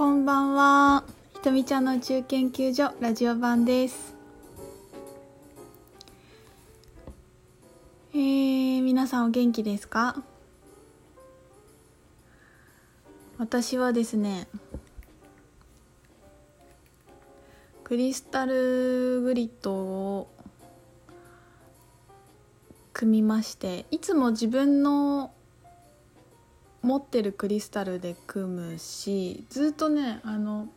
こんばんは。ひとみちゃんの宇宙研究所ラジオ版です。えー、皆さんお元気ですか？私はですね、クリスタルグリッドを組みまして、いつも自分の持ってるクリスタルで組むしずっとねあの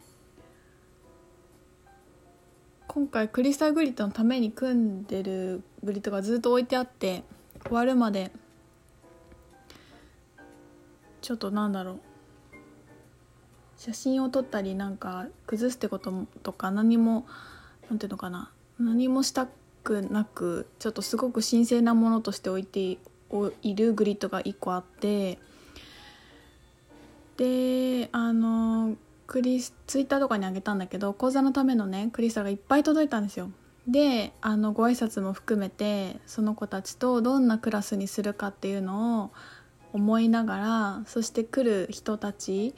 今回クリスタルグリッドのために組んでるグリッドがずっと置いてあって終わるまでちょっとなんだろう写真を撮ったりなんか崩すってこととか何もなんていうのかな何もしたくなくちょっとすごく神聖なものとして置いているグリッドが1個あって。であのクリスツイッターとかにあげたんだけど講座のためのねクリスタルがいっぱい届いたんですよ。であのご挨拶も含めてその子たちとどんなクラスにするかっていうのを思いながらそして来る人たち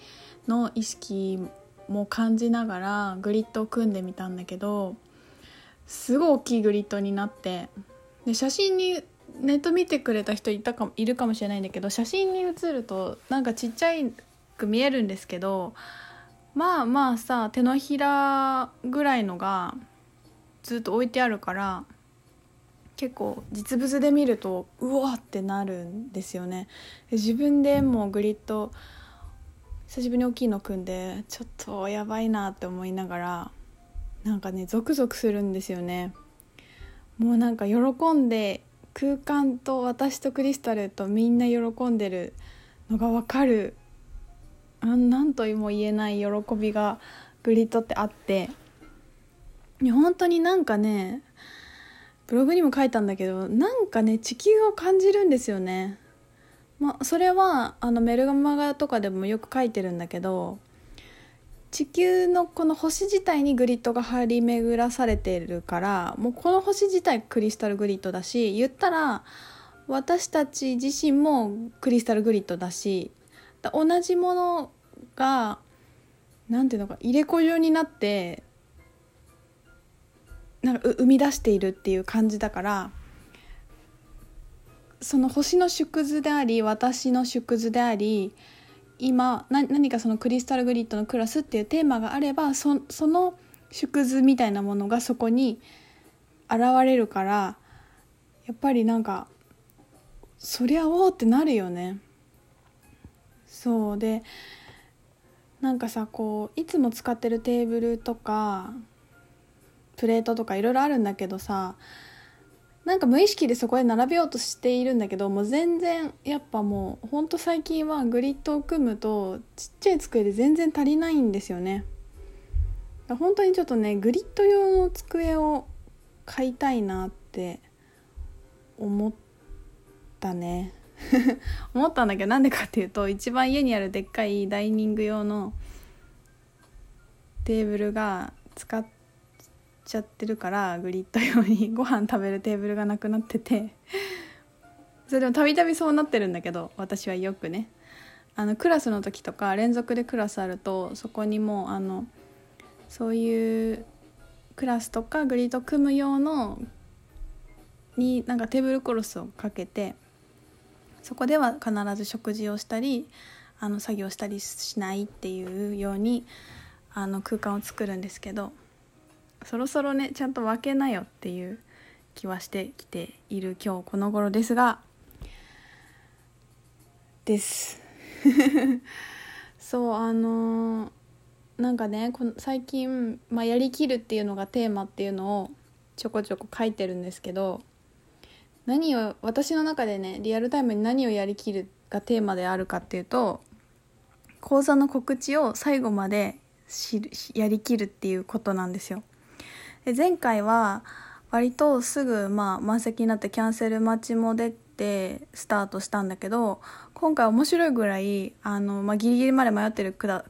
の意識も感じながらグリッドを組んでみたんだけどすごい大きいグリッドになってで写真にネット見てくれた人いたかもいるかもしれないんだけど写真に写るとなんかちっちゃいく見えるんですけどまあまあさ手のひらぐらいのがずっと置いてあるから結構実物で見るとうわってなるんですよね。自分でもうグリッド久しぶりに大きいの組んでちょっとやばいなって思いながらなんかねゾクゾクするんですよね。もうなんか喜んで空間と私とクリスタルとみんな喜んでるのが分かる何とも言えない喜びがグリッドってあって本当になんかねブログにも書いたんだけどなんかね地球を感じるんですよね。まあ、それはあのメルガマガとかでもよく書いてるんだけど地球のこの星自体にグリッドが張り巡らされてるからもうこの星自体クリスタルグリッドだし言ったら私たち自身もクリスタルグリッドだし同じものがなんていうのか入れ子状になってなんか生み出しているっていう感じだからその星の縮図であり私の縮図であり今何かそのクリスタルグリッドのクラスっていうテーマがあればそその縮図みたいなものがそこに現れるからやっぱりなんかそりゃおおってなるよね。そうでなんかさこういつも使ってるテーブルとかプレートとかいろいろあるんだけどさなんか無意識でそこで並べようとしているんだけどもう全然やっぱもうほんと最近はグリッドを組むとちっちゃい机で全然足りないんですよね。本当にちょっとねグリッド用の机を買いたいなって思ったね。思ったんだけどなんでかっていうと一番家にあるでっかいダイニング用のテーブルが使っちゃってるからグリッド用に。ご飯食べるテーブルがなくなってて。それでもたびたびそうなってるんだけど私はよくね。あのクラスの時とか連続でクラスあるとそこにもうあのそういうクラスとかグリッド組む用のになんかテーブルクロスをかけてそこでは必ず食事をしたりあの作業したりしないっていうようにあの空間を作るんですけどそろそろねちゃんと分けなよっていう気はしてきている今日この頃ですがです。そうあのー、なんかねこの最近、まあ、やりきるっていうのがテーマっていうのをちょこちょこ書いてるんですけど何を私の中でねリアルタイムに何をやりきるがテーマであるかっていうと講座の告知を最後までやりきるっていうことなんですよ。で前回は割とすぐまあ満席になってキャンセル待ちも出てスタートしたんだけど今回面白いぐらいあの、まあ、ギリギリまで迷ってるくだ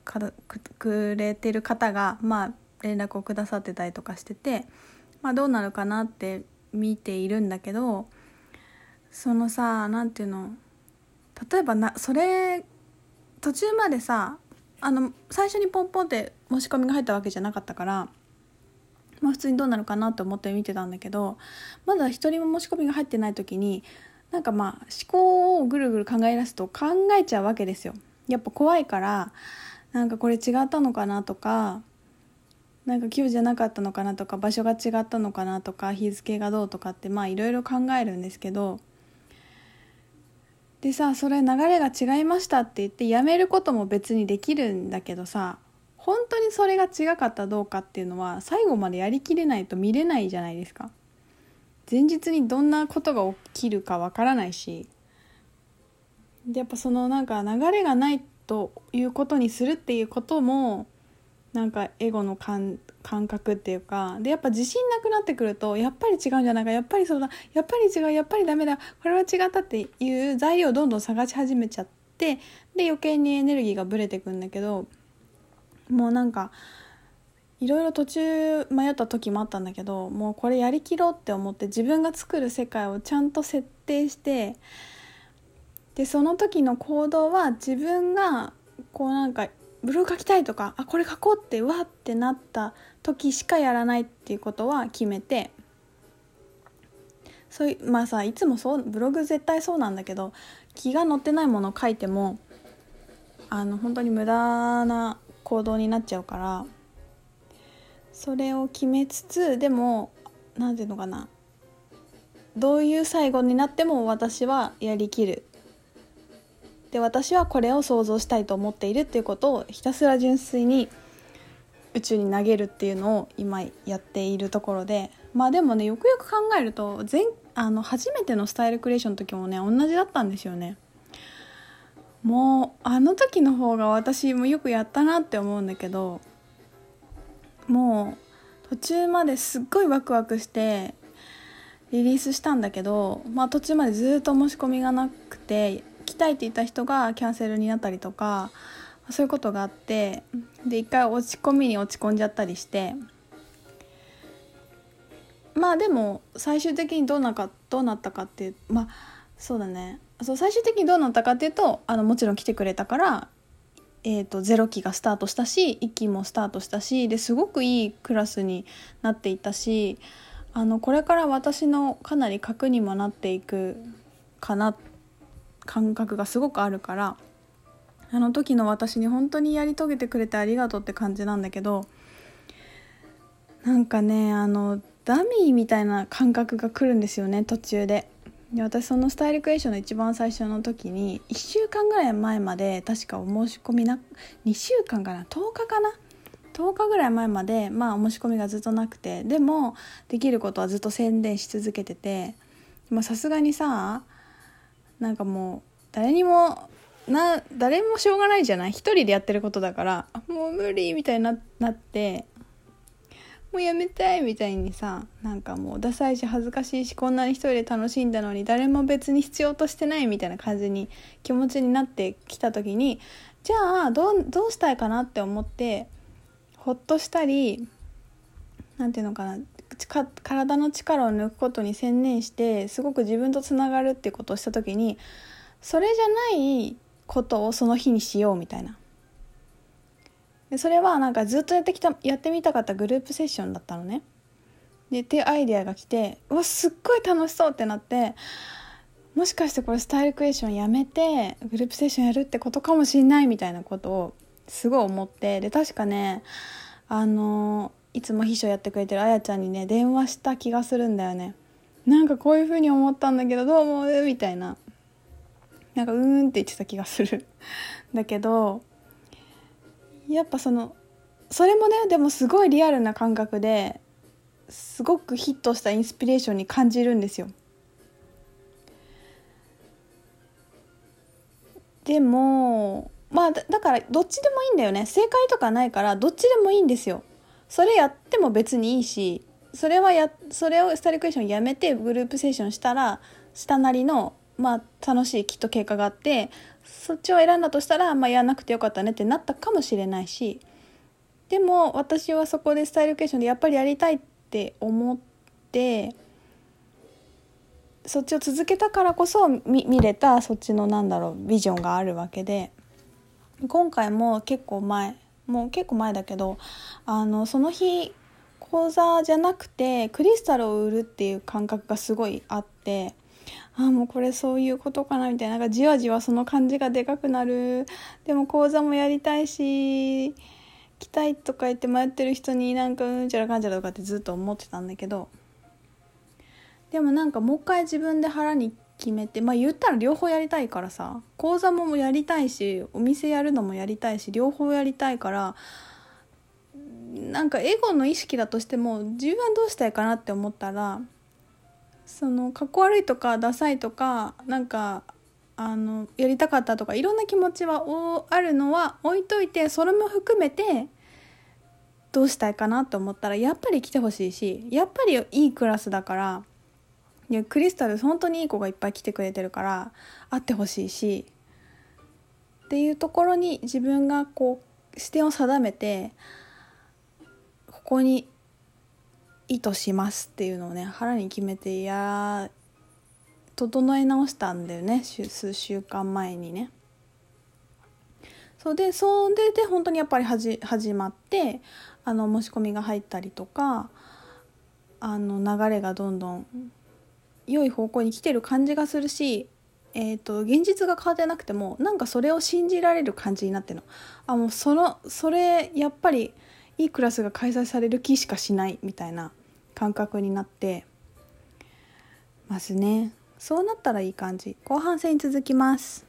くれてる方が、まあ、連絡をくださってたりとかしてて、まあ、どうなるかなって見ているんだけどそのさ何ていうの？例えばなそれ途中までさあの最初にポンポンって申し込みが入ったわけじゃなかったから、まあ、普通にどうなるかなと思って見てたんだけどまだ一人も申し込みが入ってない時になんかまあ思考をぐるぐる考え出すと考えちゃうわけですよ。やっぱ怖いからなんかこれ違ったのかなとかなんか今日じゃなかったのかなとか場所が違ったのかなとか日付がどうとかってまあいろいろ考えるんですけどでさそれ流れが違いましたって言ってやめることも別にできるんだけどさ本当にそれが違かったどうかっていうのは最後までやりきれないと見れないじゃないですか。前日にどんなことが起きるかわからないし。でやっぱそのなんか流れがないということにするっていうこともなんかエゴの感覚っていうかでやっぱ自信なくなってくるとやっぱり違うんじゃないかやっぱりそうだやっぱり違うやっぱりダメだこれは違ったっていう材料をどんどん探し始めちゃってで余計にエネルギーがブレてくんだけどもうなんかいろいろ途中迷った時もあったんだけどもうこれやりきろうって思って自分が作る世界をちゃんと設定してでその時の行動は自分がこうなんかブログ書きたいとかあこれ書こうってうわってなった時しかやらないっていうことは決めてそういうまあさいつもそうブログ絶対そうなんだけど気が乗ってないものを書いてもあの本当に無駄な行動になっちゃうからそれを決めつつでも何て言うのかなどういう最後になっても私はやりきる。で私はこれを想像したいと思っているっていうことをひたすら純粋に宇宙に投げるっていうのを今やっているところでまあでもねよくよく考えると前あの初めてのスタイルクリエーションの時もね同じだったんですよね。もうあの時の方が私もよくやったなって思うんだけどもう途中まですっごいワクワクしてリリースしたんだけど、まあ、途中までずっと申し込みがなくて来たいって言った人がキャンセルになったりとかそういうことがあってで一回落ち込みに落ち込んじゃったりして。まあでも最終的にどうなかどうなったかっていうまあそうだね。そう最終的にどうなったかっていうとあのもちろん来てくれたから、えーと、0期がスタートしたし1期もスタートしたしですごくいいクラスになっていたしあのこれから私のかなり核にもなっていくかな感覚がすごくあるからあの時の私に本当にやり遂げてくれてありがとうって感じなんだけどなんかねあのダミーみたいな感覚が来るんですよね途中で。で私そのスタイルクエーションの一番最初の時に1週間ぐらい前まで確かお申し込みな2週間かな10日かな10日ぐらい前までまあお申し込みがずっとなくてでもできることはずっと宣伝し続けててさすがにさなんかもう誰にもな誰もしょうがないじゃない？一人でやってることだからもう無理みたいにななってもうやめたいみたいにさなんかもうダサいし恥ずかしいしこんなに一人で楽しんだのに誰も別に必要としてないみたいな感じに気持ちになってきた時にじゃあどうどうしたいかなって思ってほっとしたり何て言うのかな体の力を抜くことに専念してすごく自分とつながるってことをした時にそれじゃないことをその日にしようみたいな。でそれはなんかずっとやってきたやってみたかったグループセッションだったのね。でっていうアイデアが来てうわすっごい楽しそうってなってもしかしてこれスタイルクエーションやめてグループセッションやるってことかもしんないみたいなことをすごい思ってで確かねあのいつも秘書やってくれてるあやちゃんにね電話した気がするんだよね。なんかこういう風に思ったんだけどどう思う？みたいな。なんかうーんって言ってた気がする。だけどやっぱそのそれもねでもすごいリアルな感覚ですごくヒットしたインスピレーションに感じるんですよ。でもまあだからどっちでもいいんだよね。正解とかないからどっちでもいいんですよ。それやっても別にいいしそれはやそれをスタイルクエスチョンやめてグループセッションしたら下なりのまあ楽しいきっと結果があってそっちを選んだとしたらまあやらなくてよかったねってなったかもしれないしでも私はそこでスタイルクエスチョンでやっぱりやりたいって思ってそっちを続けたからこそ見れたそっちのなんだろうビジョンがあるわけで今回も結構前もう結構前だけどあのその日講座じゃなくてクリスタルを売るっていう感覚がすごいあってああもうこれそういうことかなみたいななんかじわじわその感じがでかくなる。でも講座もやりたいし来たいとか言って迷ってる人になんかうんちゃらかんちゃらとかってずっと思ってたんだけどでもなんかもう一回自分で腹に決めてまあ言ったら両方やりたいからさ講座もやりたいしお店やるのもやりたいし両方やりたいからなんかエゴの意識だとしても自分はどうしたいかなって思ったらそのかっこ悪いとかダサいとかなんかあのやりたかったとかいろんな気持ちはおあるのは置いといてそれも含めてどうしたいかなと思ったらやっぱり来てほしいしやっぱりいいクラスだからいやクリスタル本当にいい子がいっぱい来てくれてるから会ってほしいしっていうところに自分がこう視点を定めてここに意図しますっていうのをね腹に決めてや整え直したんだよね数週間前にね。そうでそれで本当にやっぱり始まってあの申し込みが入ったりとかあの流れがどんどん良い方向に来てる感じがするし、えーと、現実が変わってなくてもなんかそれを信じられる感じになってるの。あもうそのそれやっぱりいいクラスが開催される気しかしないみたいな感覚になってますね。そうなったらいい感じ。後半戦に続きます。